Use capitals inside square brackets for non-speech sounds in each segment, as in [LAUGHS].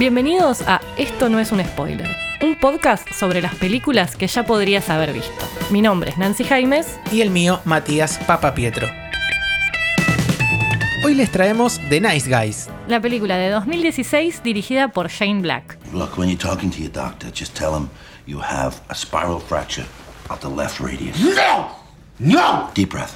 Bienvenidos a Esto no es un spoiler, un podcast sobre las películas que ya podrías haber visto. Mi nombre es Nancy Jaimes. Y el mío, Matías Papa Pietro. Hoy les traemos The Nice Guys. La película de 2016 dirigida por Shane Black. Look, when you're talking to your doctor, just tell him you have a spiral fracture of the left radius. No! No! Deep breath.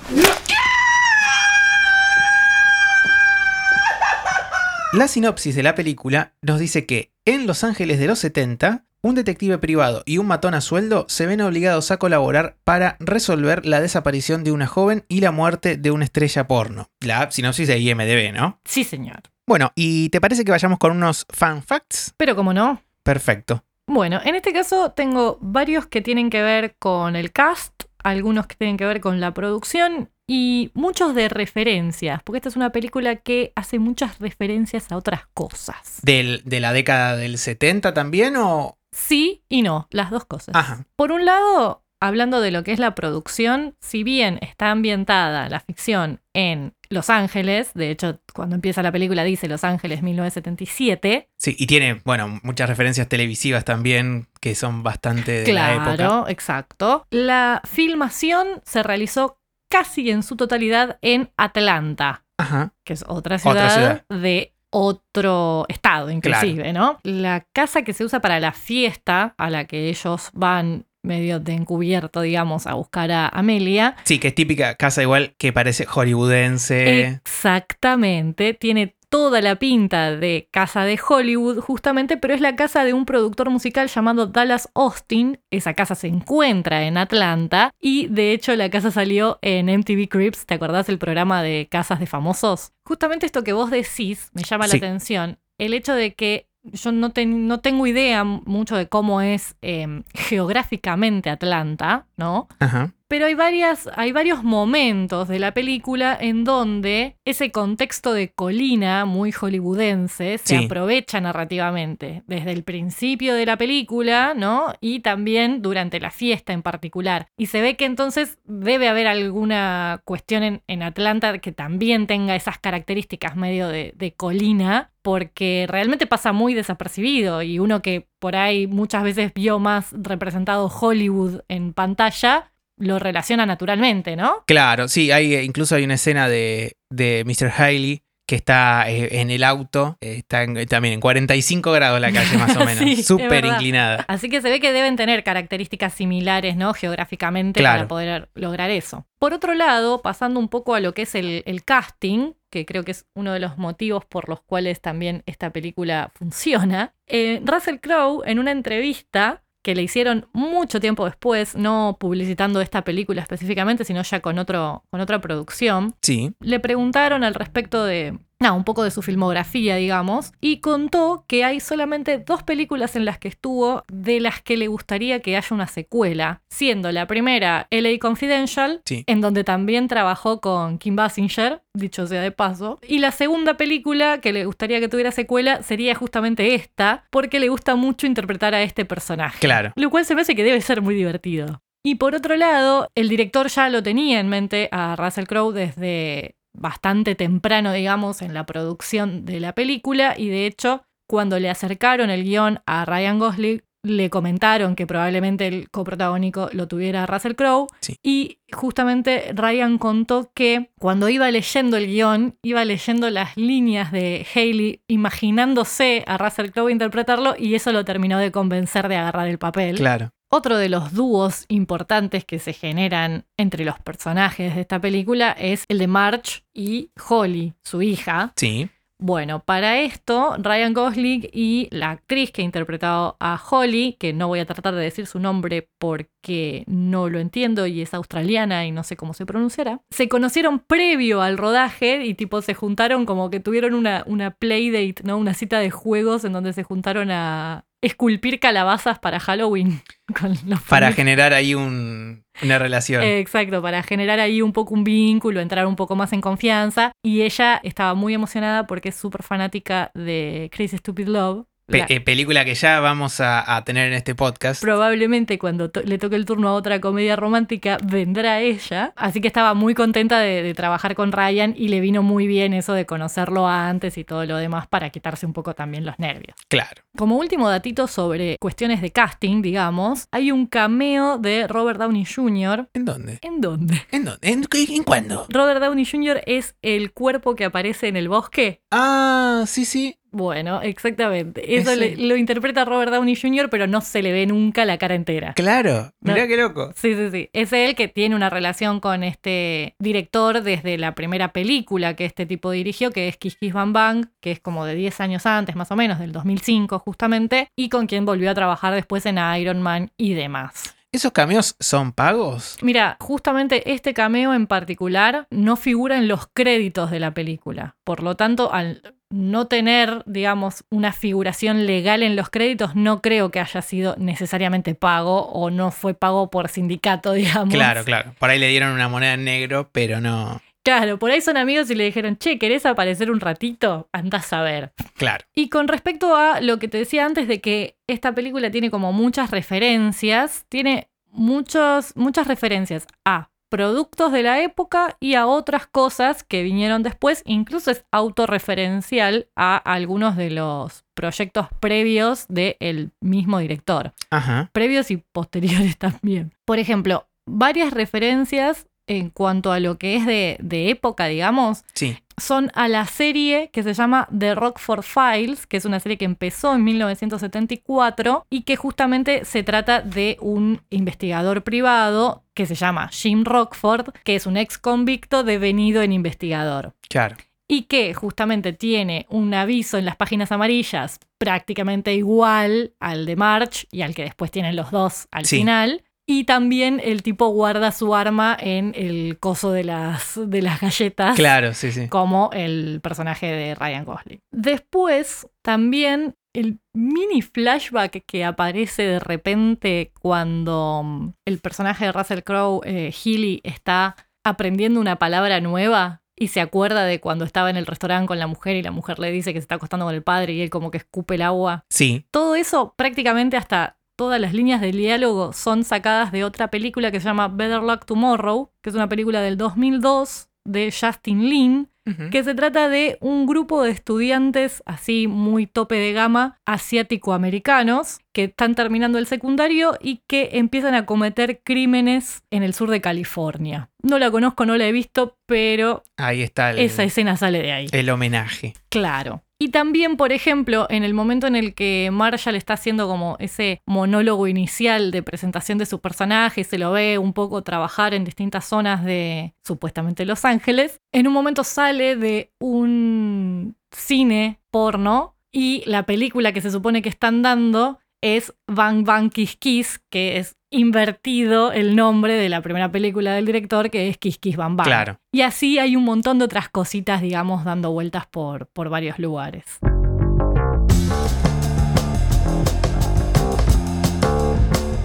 La sinopsis de la película nos dice que en Los Ángeles de los 70, un detective privado y un matón a sueldo se ven obligados a colaborar para resolver la desaparición de una joven y la muerte de una estrella porno. La sinopsis de IMDB, ¿no? Sí, señor. Bueno, ¿y te parece que vayamos con unos fan facts? Pero como no. Perfecto. Bueno, en este caso tengo varios que tienen que ver con el cast, algunos que tienen que ver con la producción y muchos de referencias, porque esta es una película que hace muchas referencias a otras cosas. ¿Del- ¿De la década del 70 también o...? Sí y no, las dos cosas. Ajá. Por un lado, hablando de lo que es la producción, si bien está ambientada la ficción en Los Ángeles, de hecho, cuando empieza la película dice Los Ángeles 1977, Sí, y tiene, bueno, muchas referencias televisivas también que son bastante de la época. Claro, exacto. La filmación se realizó casi en su totalidad en Atlanta, Ajá. que es otra ciudad, Otra ciudad. de otro estado, inclusive, ¿no? La casa que se usa para la fiesta a la que ellos van medio de encubierto, digamos, a buscar a Amelia. Sí, que es típica casa igual que parece hollywoodense. Exactamente, tiene toda la pinta de casa de Hollywood, justamente, pero es la casa de un productor musical llamado Dallas Austin. Esa casa se encuentra en Atlanta y de hecho la casa salió en MTV Cribs. ¿Te acordás del programa de casas de famosos? Justamente esto que vos decís me llama Sí. la atención. El hecho de que yo no, ten- no tengo idea mucho de cómo es eh, geográficamente Atlanta, ¿no? Ajá. Pero hay, varias, hay varios momentos de la película en donde ese contexto de colina muy hollywoodense se Sí. aprovecha narrativamente, desde el principio de la película, ¿no? Y también durante la fiesta en particular. Y se ve que entonces debe haber alguna cuestión en, en Atlanta que también tenga esas características medio de, de colina, porque realmente pasa muy desapercibido y uno que por ahí muchas veces vio más representado Hollywood en pantalla, lo relaciona naturalmente, ¿no? Claro, sí, hay, eh, incluso hay una escena de, de Mr. Hailey que está eh, en el auto, eh, está en- también en 45 grados la calle más o [LAUGHS] menos, Sí, súper verdad. inclinada. Así que se ve que deben tener características similares, ¿no? Geográficamente Claro. para poder lograr eso. Por otro lado, pasando un poco a lo que es el, el casting, que creo que es uno de los motivos por los cuales también esta película funciona, eh, Russell Crowe en una entrevista que le hicieron mucho tiempo después, no publicitando esta película específicamente, sino ya con, otro, con otra producción, Sí, le preguntaron al respecto de, nada, un poco de su filmografía, digamos, y contó que hay solamente dos películas en las que estuvo de las que le gustaría que haya una secuela, siendo la primera LA Confidential, Sí. en donde también trabajó con Kim Basinger, dicho sea de paso, y la segunda película que le gustaría que tuviera secuela sería justamente esta, porque le gusta mucho interpretar a este personaje. claro. Lo cual se me hace que debe ser muy divertido. Y por otro lado, el director ya lo tenía en mente a Russell Crowe desde bastante temprano, digamos, en la producción de la película. Y de hecho, cuando le acercaron el guion a Ryan Gosling, le comentaron que probablemente el coprotagónico lo tuviera Russell Crowe. Sí. Y justamente Ryan contó que cuando iba leyendo el guion, iba leyendo las líneas de Haley, imaginándose a Russell Crowe interpretarlo, y eso lo terminó de convencer de agarrar el papel. Claro. Otro de los dúos importantes que se generan entre los personajes de esta película es el de Marge y Holly, su hija. Sí. Bueno, para esto, Ryan Gosling y la actriz que ha interpretado a Holly, que no voy a tratar de decir su nombre porque no lo entiendo y es australiana y no sé cómo se pronunciará, se conocieron previo al rodaje y tipo se juntaron como que tuvieron una, una playdate, ¿no? Una cita de juegos en donde se juntaron a esculpir calabazas para Halloween. [LAUGHS] Con los Para generar ahí un- una relación. Exacto, para generar ahí un poco un vínculo, entrar un poco más en confianza. Y ella estaba muy emocionada porque es súper fanática de Crazy Stupid Love, Pe- La- eh, película que ya vamos a, a tener en este podcast. Probablemente cuando to- le toque el turno a otra comedia romántica vendrá ella. Así que estaba muy contenta de, de trabajar con Ryan y le vino muy bien eso de conocerlo antes y todo lo demás para quitarse un poco también los nervios. Claro. Como último datito sobre cuestiones de casting, digamos, hay un cameo de Robert Downey Jr. ¿En dónde? ¿En dónde? ¿En dónde? ¿En, qué- en cuándo? Robert Downey Jr. es el cuerpo que aparece en el bosque. Ah, sí, sí. Bueno, exactamente. Eso le- lo interpreta Robert Downey Jr., pero no se le ve nunca la cara entera. Claro. Mirá No. qué loco. Sí, sí, sí. Es él que tiene una relación con este director desde la primera película que este tipo dirigió, que es Kiss Kiss Bang Bang, que es como de 10 años antes, más o menos, del 2005 justamente, y con quien volvió a trabajar después en Iron Man y demás. ¿Esos cameos son pagos? Mira, justamente este cameo en particular no figura en los créditos de la película. Por lo tanto, al no tener, digamos, una figuración legal en los créditos, no creo que haya sido necesariamente pago o no fue pago por sindicato, [LAUGHS] digamos. Claro, claro. Por ahí le dieron una moneda en negro, pero no. Claro, por ahí son amigos y le dijeron, che, ¿querés aparecer un ratito? Andás a ver. Claro. Y con respecto a lo que te decía antes de que esta película tiene como muchas referencias, tiene muchos, muchas referencias a productos de la época y a otras cosas que vinieron después, incluso es autorreferencial a algunos de los proyectos previos del mismo director, Ajá. previos y posteriores [LAUGHS] también. Por ejemplo, varias referencias en cuanto a lo que es de, de época, digamos, Sí. Son a la serie que se llama The Rockford Files, que es una serie que empezó en 1974 y que justamente se trata de un investigador privado que se llama Jim Rockford, que es un ex convicto devenido en investigador. Claro. Y que justamente tiene un aviso en las páginas amarillas prácticamente igual al de March y al que después tienen los dos al Sí. final. Y también el tipo guarda su arma en el coso de las, de las galletas Claro, sí, sí. como el personaje de Ryan Gosling. Después, también el mini flashback que aparece de repente cuando mm, el personaje de Russell Crowe, eh, Healy, está aprendiendo una palabra nueva y se acuerda de cuando estaba en el restaurante con la mujer y la mujer le dice que se está acostando con el padre y él como que escupe el agua. Sí. Todo eso prácticamente hasta todas las líneas del diálogo son sacadas de otra película que se llama Better Luck Tomorrow, que es una película del 2002 de Justin Lin, que se trata de un grupo de estudiantes así muy tope de gama asiático-americanos que están terminando el secundario y que empiezan a cometer crímenes en el sur de California. No la conozco, no la he visto, pero Ahí está el, esa escena sale de ahí. el homenaje. Claro. Y también, por ejemplo, en el momento en el que Marshall está haciendo como ese monólogo inicial de presentación de su personaje, se lo ve un poco trabajar en distintas zonas de supuestamente Los Ángeles, en un momento sale de un cine porno y la película que se supone que están dando es Bang Bang Kiss Kiss, que es invertido el nombre de la primera película del director, que es Kiss Kiss. Claro. Y así hay un montón de otras cositas, digamos, dando vueltas por, por varios lugares.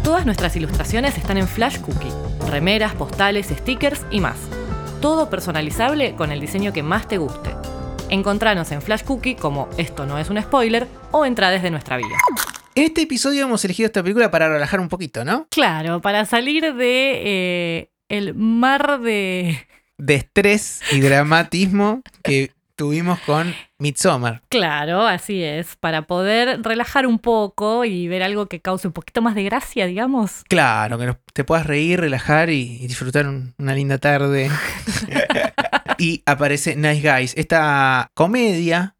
Todas nuestras ilustraciones están en Flash Cookie. Remeras, postales, stickers y más. Todo personalizable con el diseño que más te guste. Encontranos en Flash Cookie como Esto no es un spoiler o entra desde nuestra bio. En este episodio hemos elegido esta película para relajar un poquito, ¿no? Claro, para salir de eh, el mar de... De estrés y dramatismo que tuvimos con Midsommar. Claro, así es, para poder relajar un poco y ver algo que cause un poquito más de gracia, digamos. Claro, que te puedas reír, relajar y, y disfrutar un- una linda tarde. [LAUGHS] y aparece Nice Guys, esta comedia,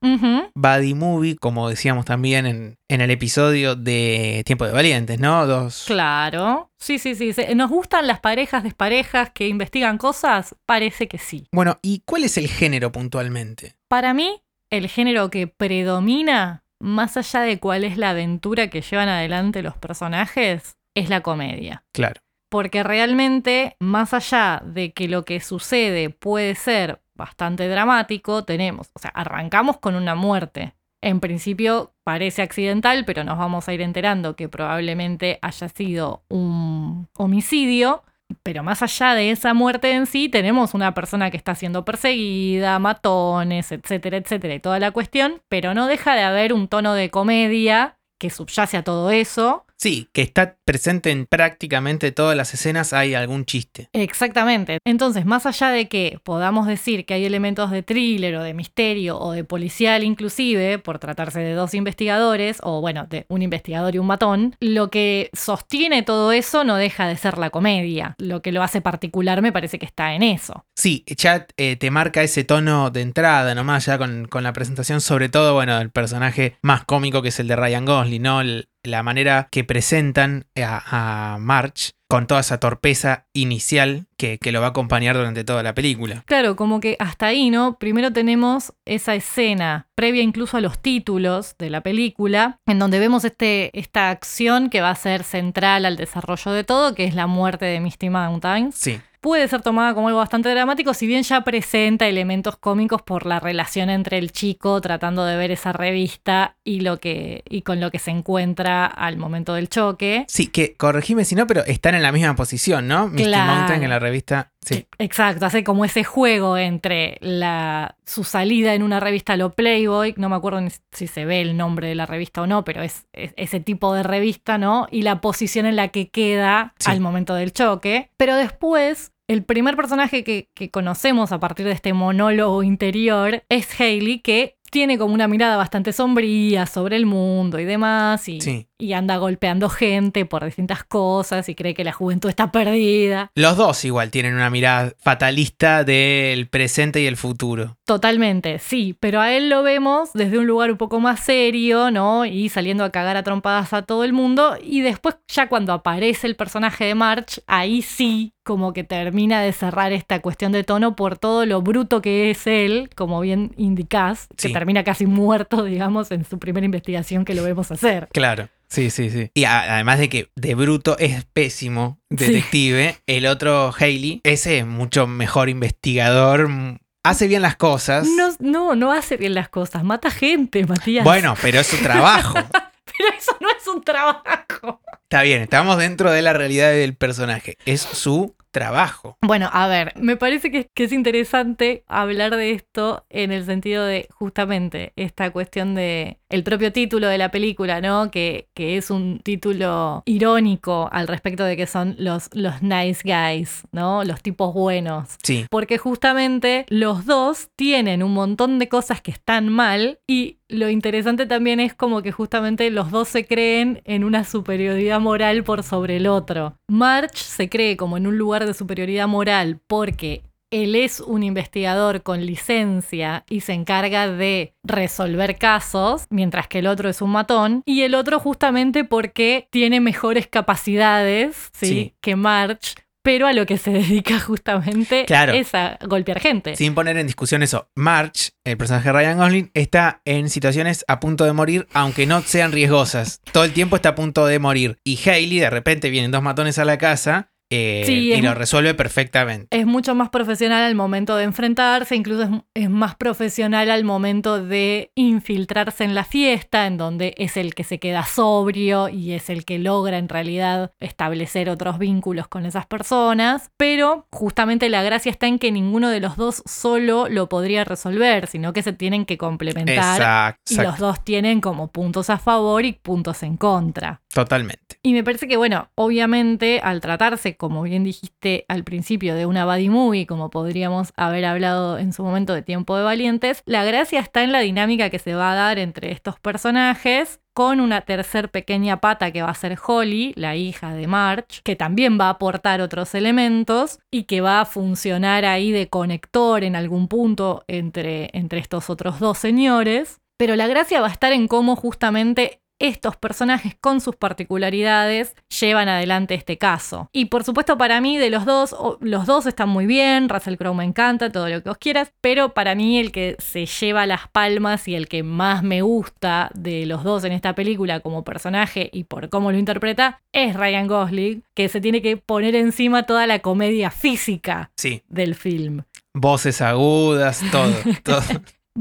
buddy movie, como decíamos también en, en el episodio de Tiempo de Valientes, ¿no? Dos. Claro. Sí, sí, sí. ¿Nos gustan las parejas desparejas que investigan cosas? Parece que sí. Bueno, ¿y cuál es el género puntualmente? Para mí, el género que predomina, más allá de cuál es la aventura que llevan adelante los personajes, es la comedia. Claro. Porque realmente, más allá de que lo que sucede puede ser bastante dramático, tenemos, o sea, arrancamos con una muerte. En principio parece accidental, pero nos vamos a ir enterando que probablemente haya sido un homicidio. Pero más allá de esa muerte en sí, tenemos una persona que está siendo perseguida, matones, etcétera, etcétera, y toda la cuestión, pero no deja de haber un tono de comedia que subyace a todo eso. Sí, que está presente en prácticamente todas las escenas, hay algún chiste. Exactamente. Entonces, más allá de que podamos decir que hay elementos de thriller o de misterio o de policial inclusive, por tratarse de dos investigadores, o bueno, de un investigador y un matón, lo que sostiene todo eso no deja de ser la comedia. Lo que lo hace particular me parece que está en eso. Sí, ya eh, te marca ese tono de entrada, nomás ya con, con la presentación, sobre todo, bueno, del personaje más cómico que es el de Ryan Gosling, ¿no? El- la manera que presentan a, March con toda esa torpeza inicial que, que lo va a acompañar durante toda la película. Claro, como que hasta ahí, ¿no? Primero tenemos esa escena previa incluso a los títulos de la película, en donde vemos este, esta acción que va a ser central al desarrollo de todo, que es la muerte de Misty Mountains. Sí, Puede ser tomada como algo bastante dramático, si bien ya presenta elementos cómicos por la relación entre el chico tratando de ver esa revista y, lo que, y con lo que se encuentra al momento del choque. sí, que corregime si no, pero están en la misma posición, ¿no? Misty Claro. Mountain en la revista. Sí, Exacto, hace como ese juego entre la, su salida en una revista Lo Playboy, no me acuerdo si se ve el nombre de la revista o no, pero es, es ese tipo de revista, ¿no? Y la posición en la que queda Sí. al momento del choque. Pero después, el primer personaje que, que conocemos a partir de este monólogo interior es Hailey, que tiene como una mirada bastante sombría sobre el mundo y demás, y, Sí. Y anda golpeando gente por distintas cosas y cree que la juventud está perdida. Los dos igual tienen una mirada fatalista del presente y el futuro. Totalmente, sí, pero a él lo vemos desde un lugar un poco más serio, ¿no? Y saliendo a cagar a trompadas a todo el mundo. Y después, ya cuando aparece el personaje de March, ahí sí, como que termina de cerrar esta cuestión de tono por todo lo bruto que es él, como bien indicás, que termina casi muerto, [LAUGHS] digamos, en su primera investigación que lo vemos hacer. Claro. Sí, sí, sí. Y además de que de bruto es pésimo detective, el otro Haley, ese es mucho mejor investigador, mm, hace bien las cosas. No, no, no hace bien las cosas, mata gente, Matías. Bueno, pero es su trabajo. [LAUGHS] pero eso no es un trabajo. Está bien, estamos dentro de la realidad del personaje. Es su trabajo. Bueno, a ver, me parece que, que es interesante hablar de esto en el sentido de justamente esta cuestión de el propio título de la película, ¿no? Que, que es un título irónico al respecto de que son los, los nice guys, ¿no? Los tipos buenos. Sí, Porque justamente los dos tienen un montón de cosas que están mal y lo interesante también es como que justamente los dos se creen en una superioridad moral por sobre el otro. March se cree como en un lugar de superioridad moral porque él es un investigador con licencia y se encarga de resolver casos, mientras que el otro es un matón, y el otro justamente porque tiene mejores capacidades ¿sí? Sí. que March, pero a lo que se [LAUGHS] dedica justamente Claro. es a golpear gente. sin poner en discusión eso. March, el personaje de Ryan Gosling, está en situaciones a punto de morir, aunque no sean riesgosas. Todo el tiempo está a punto de morir. Y Haley, de repente, vienen dos matones a la casa eh, Sí, y lo resuelve perfectamente. Es mucho más profesional al momento de enfrentarse, incluso es, es más profesional al momento de infiltrarse en la fiesta, en donde es el que se queda sobrio y es el que logra en realidad establecer otros vínculos con esas personas. Pero justamente la gracia está en que ninguno de los dos solo lo podría resolver, sino que se tienen que complementar. Exacto, Y los dos tienen como puntos a favor y puntos en contra. totalmente. Y me parece que, bueno, obviamente al tratarse, como bien dijiste al principio, de una buddy movie, como podríamos haber hablado en su momento de Tiempo de Valientes, la gracia está en la dinámica que se va a dar entre estos personajes con una tercer pequeña pata que va a ser Holly, la hija de March, que también va a aportar otros elementos y que va a funcionar ahí de conector en algún punto entre, entre estos otros dos señores. Pero la gracia va a estar en cómo justamente estos personajes con sus particularidades llevan adelante este caso. Y por supuesto para mí de los dos, los dos están muy bien, Russell Crowe me encanta, todo lo que vos quieras, pero para mí el que se lleva las palmas y el que más me gusta de los dos en esta película como personaje y por cómo lo interpreta es Ryan Gosling, que se tiene que poner encima toda la comedia física Sí, del film. voces agudas, todo, [LAUGHS] todo.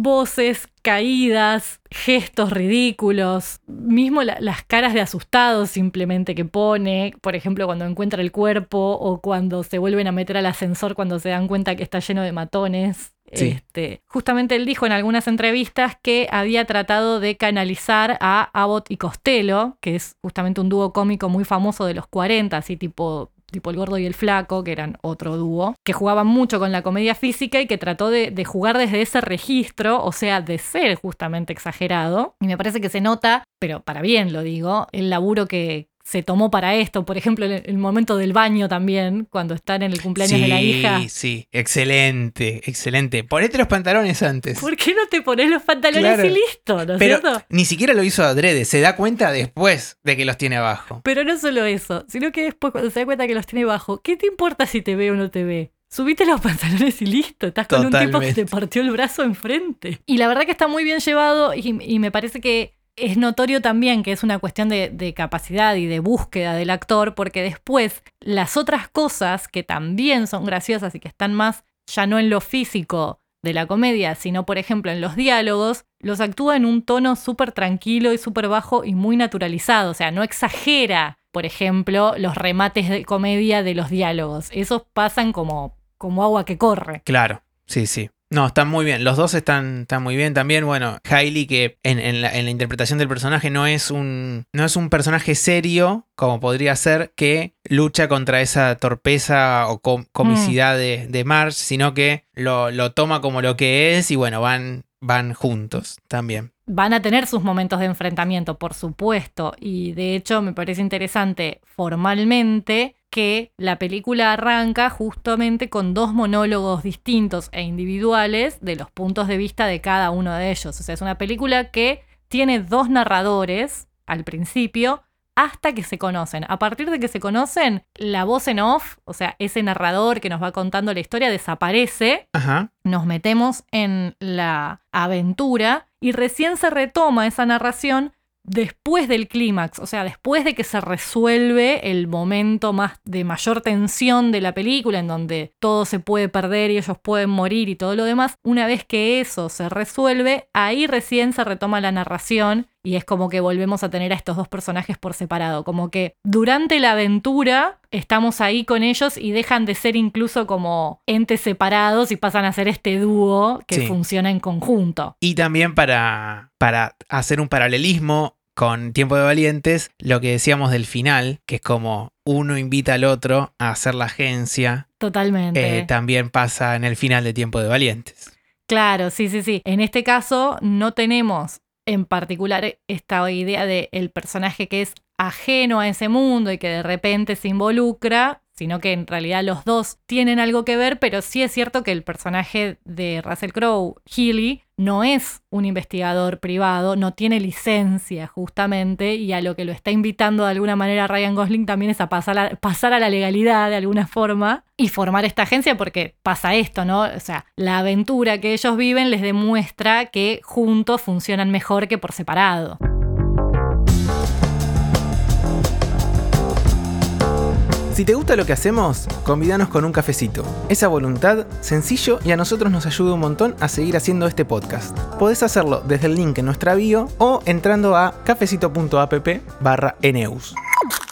Voces, caídas, gestos ridículos, mismo la- las caras de asustados simplemente que pone, por ejemplo cuando encuentra el cuerpo o cuando se vuelven a meter al ascensor cuando se dan cuenta que está lleno de matones. Sí. Este, justamente él dijo en algunas entrevistas que había tratado de canalizar a Abbott y Costello, que es justamente un dúo cómico muy famoso de los 40, así tipo tipo el gordo y el flaco, que eran otro dúo, que jugaban mucho con la comedia física y que trató de, jugar desde ese registro, o sea, de ser justamente exagerado. Y me parece que se nota, pero para bien lo digo, el laburo que se tomó para esto. Por ejemplo, el, el momento del baño también, cuando están en el cumpleaños de la hija. Sí, sí, excelente, excelente. Ponete los pantalones antes. ¿Por qué no te pones los pantalones Claro. y listo? ¿No es Pero cierto? ni siquiera lo hizo adrede, se da cuenta después de que los tiene abajo. Pero no solo eso, sino que después cuando se da cuenta que los tiene bajo, ¿qué te importa si te ve o no te ve? Subite los [LAUGHS] pantalones y listo, estás con un tipo que te partió el brazo enfrente. Y la verdad que está muy bien llevado y, y me parece que es notorio también que es una cuestión de, capacidad y de búsqueda del actor, porque después las otras cosas que también son graciosas y que están más ya no en lo físico de la comedia, sino por ejemplo en los diálogos, los actúa en un tono súper tranquilo y súper bajo y muy naturalizado. O sea, no exagera, por ejemplo, los remates de comedia de los diálogos. Esos pasan como, como agua que corre. Claro, sí, sí. No, están muy bien. Los dos están, muy bien también. Bueno, Hailey, que en, en la, en la interpretación del personaje no es un. no es un personaje serio, como podría ser, que lucha contra esa torpeza o com- comicidad de, de Marge, sino que lo, lo toma como lo que es y bueno, van, van juntos también. Van a tener sus momentos de enfrentamiento, por supuesto, y de hecho me parece interesante formalmente que la película arranca justamente con dos monólogos distintos e individuales de los puntos de vista de cada uno de ellos. O sea, es una película que tiene dos narradores al principio hasta que se conocen. A partir de que se conocen, la voz en off, o sea, ese narrador que nos va contando la historia, desaparece Ajá. nos metemos en la aventura y recién se retoma esa narración después del clímax, o sea, después de que se resuelve el momento más de mayor tensión de la película, en donde todo se puede perder y ellos pueden morir y todo lo demás, una vez que eso se resuelve, ahí recién se retoma la narración y es como que volvemos a tener a estos dos personajes por separado, como que durante la aventura estamos ahí con ellos y dejan de ser incluso como entes separados y pasan a ser este dúo que Sí. funciona en conjunto. Y también para, para hacer un paralelismo con Tiempo de Valientes, lo que decíamos del final, que es como uno invita al otro a hacer la agencia, Totalmente. eh, también pasa en el final de Tiempo de Valientes. Claro, sí, sí, sí. En este caso no tenemos en particular esta idea de el personaje que es ajeno a ese mundo y que de repente se involucra, sino que en realidad los dos tienen algo que ver, pero sí es cierto que el personaje de Russell Crowe, Healy, no es un investigador privado, no tiene licencia justamente, y a lo que lo está invitando de alguna manera Ryan Gosling también es a pasar a, pasar a la legalidad de alguna forma y formar esta agencia porque pasa esto, ¿no? O sea, la aventura que ellos viven les demuestra que juntos funcionan mejor que por separado. Si te gusta lo que hacemos, convídanos con un cafecito. Esa voluntad, sencillo y a nosotros nos ayuda un montón a seguir haciendo este podcast. Podés hacerlo desde el link en nuestra bio o entrando a cafecito.app Eneus.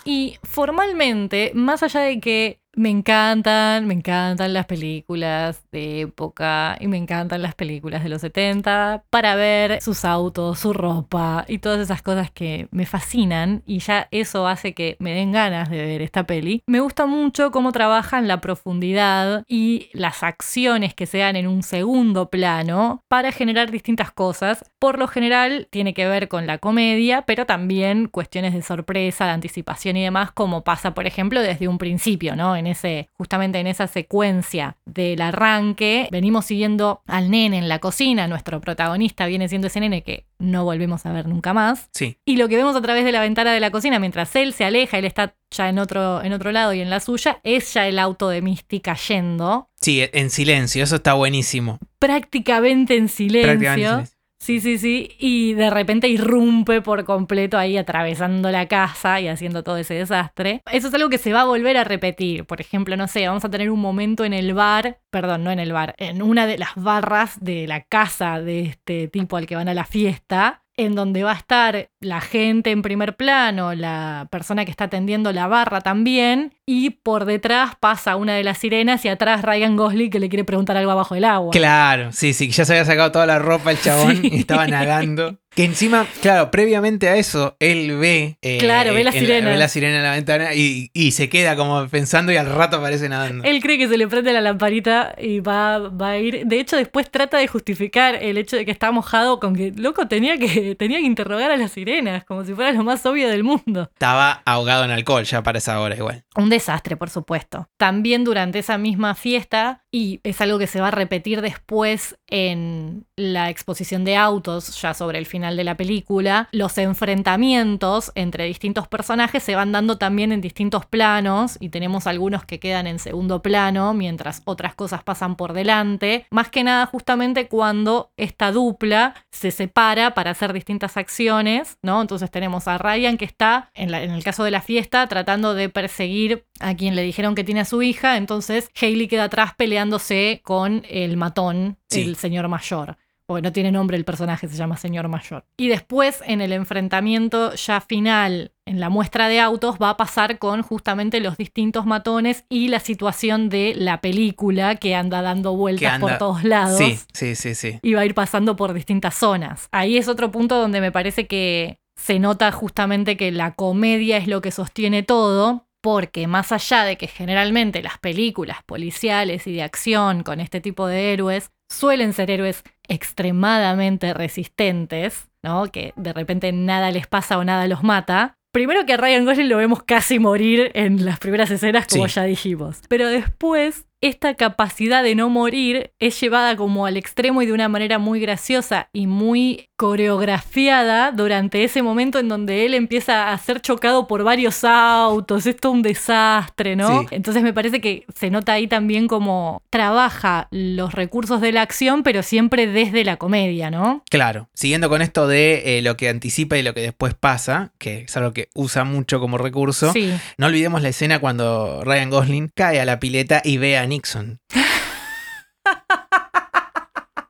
Y formalmente, más allá de que me encantan, me encantan las películas de época y me encantan las películas de los 70 para ver sus autos, su ropa y todas esas cosas que me fascinan y ya eso hace que me den ganas de ver esta peli. Me gusta mucho cómo trabajan la profundidad y las acciones que se dan en un segundo plano para generar distintas cosas. Por lo general tiene que ver con la comedia, pero también cuestiones de sorpresa, de anticipación y demás, como pasa, por ejemplo, desde un principio, ¿no? Ese, justamente en esa secuencia del arranque, venimos siguiendo al nene en la cocina, nuestro protagonista viene siendo ese nene que no volvemos a ver nunca más. Sí, Y lo que vemos a través de la ventana de la cocina, mientras él se aleja, él está ya en otro, en otro lado y en la suya, es ya el auto de Misty cayendo, sí, en silencio, eso está buenísimo. prácticamente en silencio. Prácticamente en silencio. Sí, sí, sí. Y de repente irrumpe por completo ahí atravesando la casa y haciendo todo ese desastre. Eso es algo que se va a volver a repetir. Por ejemplo, no sé, vamos a tener un momento en el bar, perdón, no en el bar, en una de las barras de la casa de este tipo al que van a la fiesta en donde va a estar la gente en primer plano, la persona que está atendiendo la barra también, y por detrás pasa una de las sirenas y atrás Ryan Gosling que le quiere preguntar algo abajo del agua. Claro, sí, sí, ya se había sacado toda la ropa el [LAUGHS] chabón Sí. y estaba nadando. Que encima, claro, previamente a eso, él ve. eh, Claro, ve las en sirenas. ve la sirena en la ventana y, y se queda como pensando y al rato aparece nadando. Él cree que se le prende la lamparita y va, va a ir. De hecho, después trata de justificar el hecho de que está mojado con que, loco, tenía que, [LAUGHS] tenía que interrogar a las sirenas, como si fuera lo más obvio del mundo. Estaba ahogado en alcohol ya para esa hora igual. Un desastre, por supuesto. También durante esa misma fiesta, y es algo que se va a repetir después en la exposición de autos, ya sobre el final de la película, los enfrentamientos entre distintos personajes se van dando también en distintos planos, y tenemos algunos que quedan en segundo plano, mientras otras cosas pasan por delante. Más que nada justamente cuando esta dupla se separa para hacer distintas acciones, ¿no? Entonces tenemos a Ryan que está, en, la- en el caso de la fiesta, tratando de perseguir a quien le dijeron que tiene a su hija, entonces Hailey queda atrás peleándose con el matón, Sí. el señor mayor. Porque no tiene nombre el personaje, se llama señor mayor. Y después, en el enfrentamiento ya final, en la muestra de autos, va a pasar con justamente los distintos matones y la situación de la película que anda dando vueltas anda- por todos lados Sí, sí, sí, sí. y va a ir pasando por distintas zonas. Ahí es otro punto donde me parece que se nota justamente que la comedia es lo que sostiene todo, porque más allá de que generalmente las películas policiales y de acción con este tipo de héroes suelen ser héroes extremadamente resistentes, ¿no? Que de repente nada les pasa o nada los mata. Primero que a Ryan Gosling lo vemos casi morir en las primeras escenas, como Sí. ya dijimos. Pero después, esta capacidad de no morir es llevada como al extremo y de una manera muy graciosa y muy coreografiada durante ese momento en donde él empieza a ser chocado por varios autos. Esto es un desastre, ¿no? Sí. Entonces me parece que se nota ahí también como trabaja los recursos de la acción, pero siempre desde la comedia, ¿no? Claro, siguiendo con esto de eh, lo que anticipa y lo que después pasa, que es algo que usa mucho como recurso, Sí. no olvidemos la escena cuando Ryan Gosling cae a la pileta y ve a Nixon. [LAUGHS]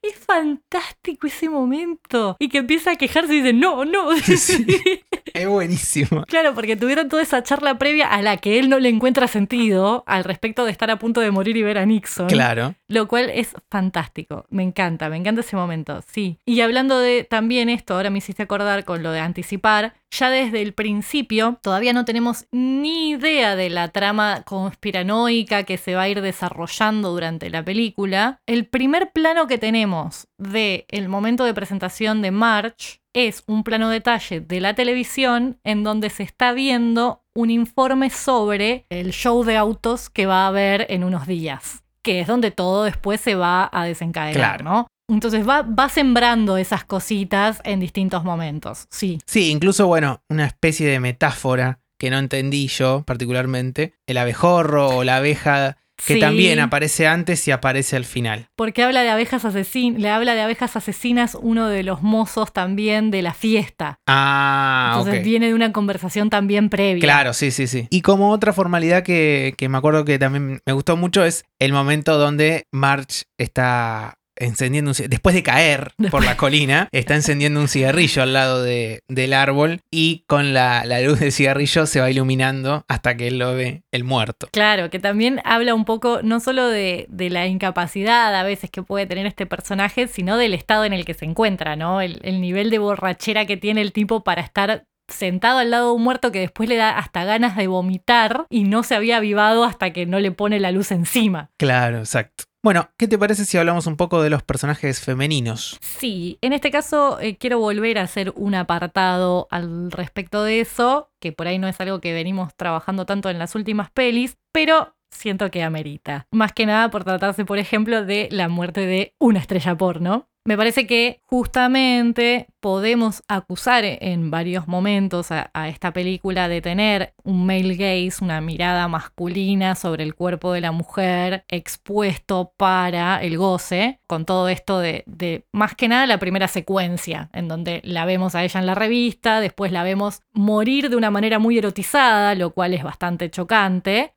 Es fantástico ese momento. Y que empieza a quejarse y dice, no, no. [LAUGHS] Sí. [LAUGHS] Es buenísimo. Claro, porque tuvieron toda esa charla previa a la que él no le encuentra sentido al respecto de estar a punto de morir y ver a Nixon. Claro. Lo cual es fantástico. Me encanta, me encanta ese momento, sí. Y hablando de también esto, ahora me hiciste acordar con lo de anticipar, ya desde el principio todavía no tenemos ni idea de la trama conspiranoica que se va a ir desarrollando durante la película. El primer plano que tenemos de el momento de presentación de March es un plano detalle de la televisión en donde se está viendo un informe sobre el show de autos que va a haber en unos días que es donde todo después se va a desencadenar, Claro. ¿no? Entonces va, va sembrando esas cositas en distintos momentos, sí. Sí, incluso, bueno, una especie de metáfora que no entendí yo particularmente, el abejorro o la abeja que Sí, también aparece antes y aparece al final. Porque habla de abejas asesinas, le habla de abejas asesinas uno de los mozos también de la fiesta. Ah, Entonces viene de una conversación también previa. Claro, sí, sí, sí. Y como otra formalidad que, que me acuerdo que también me gustó mucho es el momento donde March está encendiendo un después de caer por la colina, está encendiendo un cigarrillo al lado de- del árbol y con la, la luz del cigarrillo se va iluminando hasta que él lo ve el muerto. Claro, que también habla un poco no solo de, de la incapacidad a veces que puede tener este personaje, sino del estado en el que se encuentra, ¿no? El, el nivel de borrachera que tiene el tipo para estar sentado al lado de un muerto que después le da hasta ganas de vomitar y no se había avivado hasta que no le pone la luz encima. Claro, exacto. Bueno, ¿qué te parece si hablamos un poco de los personajes femeninos? Sí, en este caso eh, quiero volver a hacer un apartado al respecto de eso, que por ahí no es algo que venimos trabajando tanto en las últimas pelis, pero siento que amerita. Más que nada por tratarse, por ejemplo, de la muerte de una estrella porno. Me parece que justamente podemos acusar en varios momentos a, a, esta película de tener un male gaze, una mirada masculina sobre el cuerpo de la mujer expuesto para el goce, con todo esto de, de más que nada la primera secuencia, en donde la vemos a ella en la revista, después la vemos morir de una manera muy erotizada, lo cual es bastante chocante,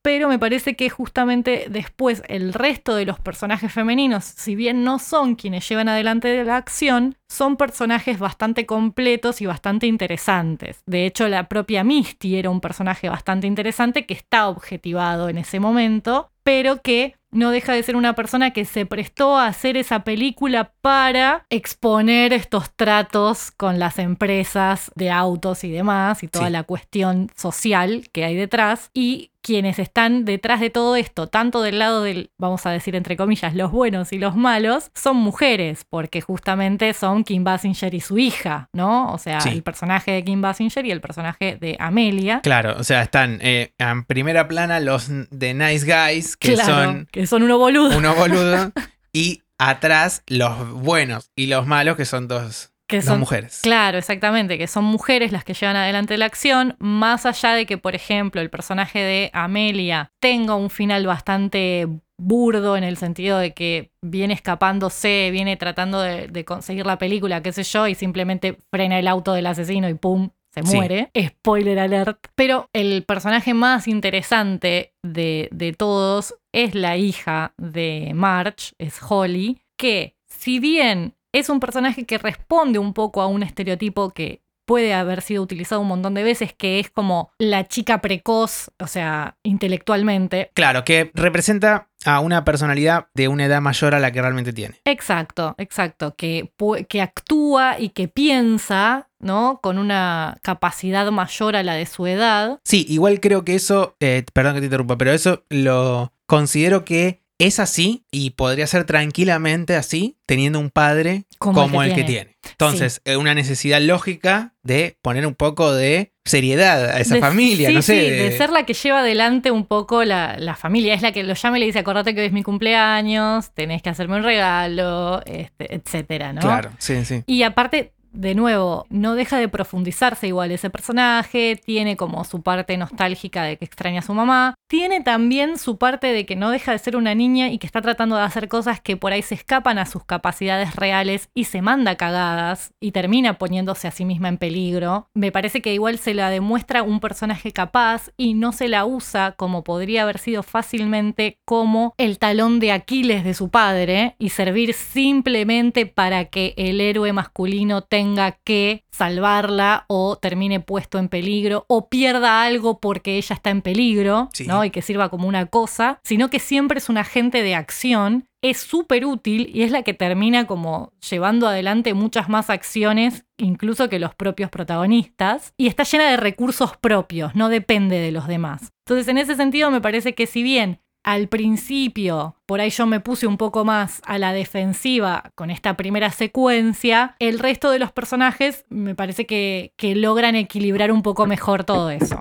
pero me parece que justamente después el resto de los personajes femeninos, si bien no son quienes llevan adelante la acción, son personajes bastante completos y bastante interesantes. De hecho, la propia Misty era un personaje bastante interesante que está objetivado en ese momento, pero que no deja de ser una persona que se prestó a hacer esa película para exponer estos tratos con las empresas de autos y demás y toda Sí. la cuestión social que hay detrás y quienes están detrás de todo esto, tanto del lado del, vamos a decir entre comillas, los buenos y los malos, son mujeres, porque justamente son Kim Basinger y su hija, ¿no? O sea, Sí. el personaje de Kim Basinger y el personaje de Amelia. Claro, o sea, están eh, en primera plana los de Nice Guys, que Claro, son que son unos boludos. unos boludos, [LAUGHS] y atrás los buenos y los malos, que son dos, que son mujeres. Claro, exactamente, que son mujeres las que llevan adelante la acción, más allá de que, por ejemplo, el personaje de Amelia tenga un final bastante burdo en el sentido de que viene escapándose, viene tratando de, de conseguir la película, qué sé yo, y simplemente frena el auto del asesino y ¡pum! se Sí. muere. Spoiler alert. Pero el personaje más interesante de, de todos es la hija de March, es Holly, que si bien es un personaje que responde un poco a un estereotipo que puede haber sido utilizado un montón de veces, que es como la chica precoz, o sea, intelectualmente. Claro, que representa a una personalidad de una edad mayor a la que realmente tiene. Exacto, exacto, que, actúa y que piensa, ¿no? Con una capacidad mayor a la de su edad. Sí, igual creo que eso, eh, perdón que te interrumpa, pero eso lo considero que es así y podría ser tranquilamente así, teniendo un padre Como como, el el que que tiene. Entonces, eh, una necesidad lógica de poner un poco de seriedad a esa De- familia, sí, no sé. sí, de ser la que lleva adelante un poco la, la familia. Es la que lo llama y le dice, acordate que hoy es mi cumpleaños, tenés que hacerme un regalo, este, etcétera, ¿no? Claro, sí, sí. Y aparte, de nuevo, no deja de profundizarse igual ese personaje, tiene como su parte nostálgica de que extraña a su mamá, tiene también su parte de que no deja de ser una niña y que está tratando de hacer cosas que por ahí se escapan a sus capacidades reales y se manda cagadas y termina poniéndose a sí misma en peligro. Me parece que igual se la demuestra un personaje capaz y no se la usa como podría haber sido fácilmente como el talón de Aquiles de su padre y servir simplemente para que el héroe masculino tenga que salvarla o termine puesto en peligro o pierda algo porque ella está en peligro, Sí. ¿no? Y que sirva como una cosa, sino que siempre es un agente de acción, es súper útil y es la que termina como llevando adelante muchas más acciones incluso que los propios protagonistas y está llena de recursos propios, no depende de los demás. Entonces, en ese sentido me parece que si bien al principio, por ahí yo me puse un poco más a la defensiva con esta primera secuencia, el resto de los personajes me parece que, que logran equilibrar un poco mejor todo eso.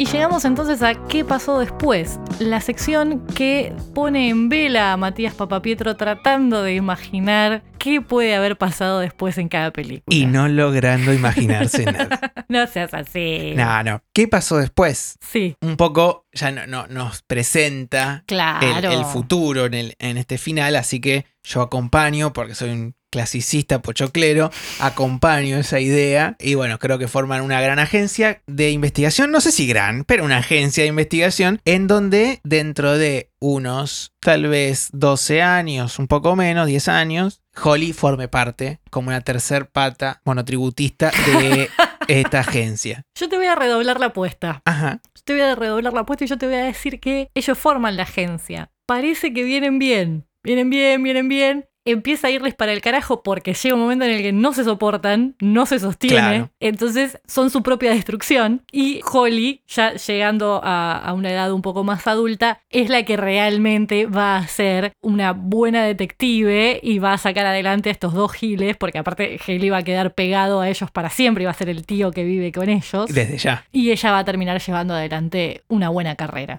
Y llegamos entonces a qué pasó después, la sección que pone en vela a Matías Papapietro tratando de imaginar qué puede haber pasado después en cada película. Y no logrando imaginarse nada. [LAUGHS] No seas así. No, no. ¿Qué pasó después? Sí, Un poco ya no, no- nos presenta claro. el, el futuro en, el- en este final, así que yo acompaño, porque soy un clasicista pochoclero, acompaño esa idea y bueno, creo que forman una gran agencia de investigación, no sé si gran, pero una agencia de investigación en donde dentro de unos tal vez 12 años, un poco menos, 10 años, Holly forme parte como una tercer pata monotributista de [LAUGHS] esta agencia. Yo te voy a redoblar la apuesta. Ajá. Yo te voy a redoblar la apuesta y yo te voy a decir que ellos forman la agencia. Parece que vienen bien. Vienen bien, vienen bien. Empieza a irles para el carajo porque llega un momento en el que no se soportan, no se sostiene. Claro. Entonces son su propia destrucción. Y Holly, ya llegando a, a una edad un poco más adulta, es la que realmente va a ser una buena detective y va a sacar adelante a estos dos giles, porque aparte Haley va a quedar pegado a ellos para siempre y va a ser el tío que vive con ellos Desde ya. y ella va a terminar llevando adelante una buena carrera.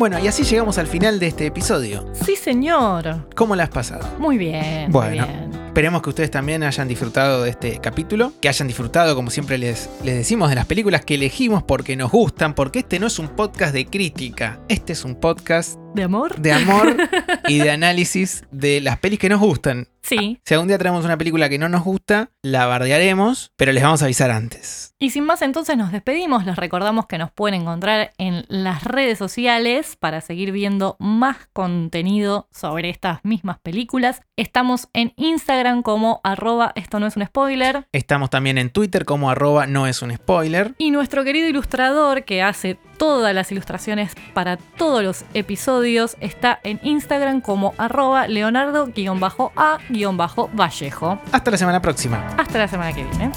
Bueno, y así llegamos al final de este episodio. Sí, señor. ¿Cómo la has pasado? Muy bien. Bueno. Muy bien. Esperemos que ustedes también hayan disfrutado de este capítulo, que hayan disfrutado, como siempre les, les decimos, de las películas que elegimos porque nos gustan, porque este no es un podcast de crítica, este es un podcast ¿De amor? de amor [LAUGHS] y de análisis de las pelis que nos gustan. Sí. Si algún día traemos una película que no nos gusta, la bardearemos, pero les vamos a avisar antes. Y sin más, entonces nos despedimos. Les recordamos que nos pueden encontrar en las redes sociales para seguir viendo más contenido sobre estas mismas películas. Estamos en Instagram como arroba esto no es un spoiler. Estamos también en Twitter como arroba no es un spoiler. Y nuestro querido ilustrador que hace todas las ilustraciones para todos los episodios está en Instagram como arroba leonardo-a-vallejo. Hasta la semana próxima. Hasta la semana que viene.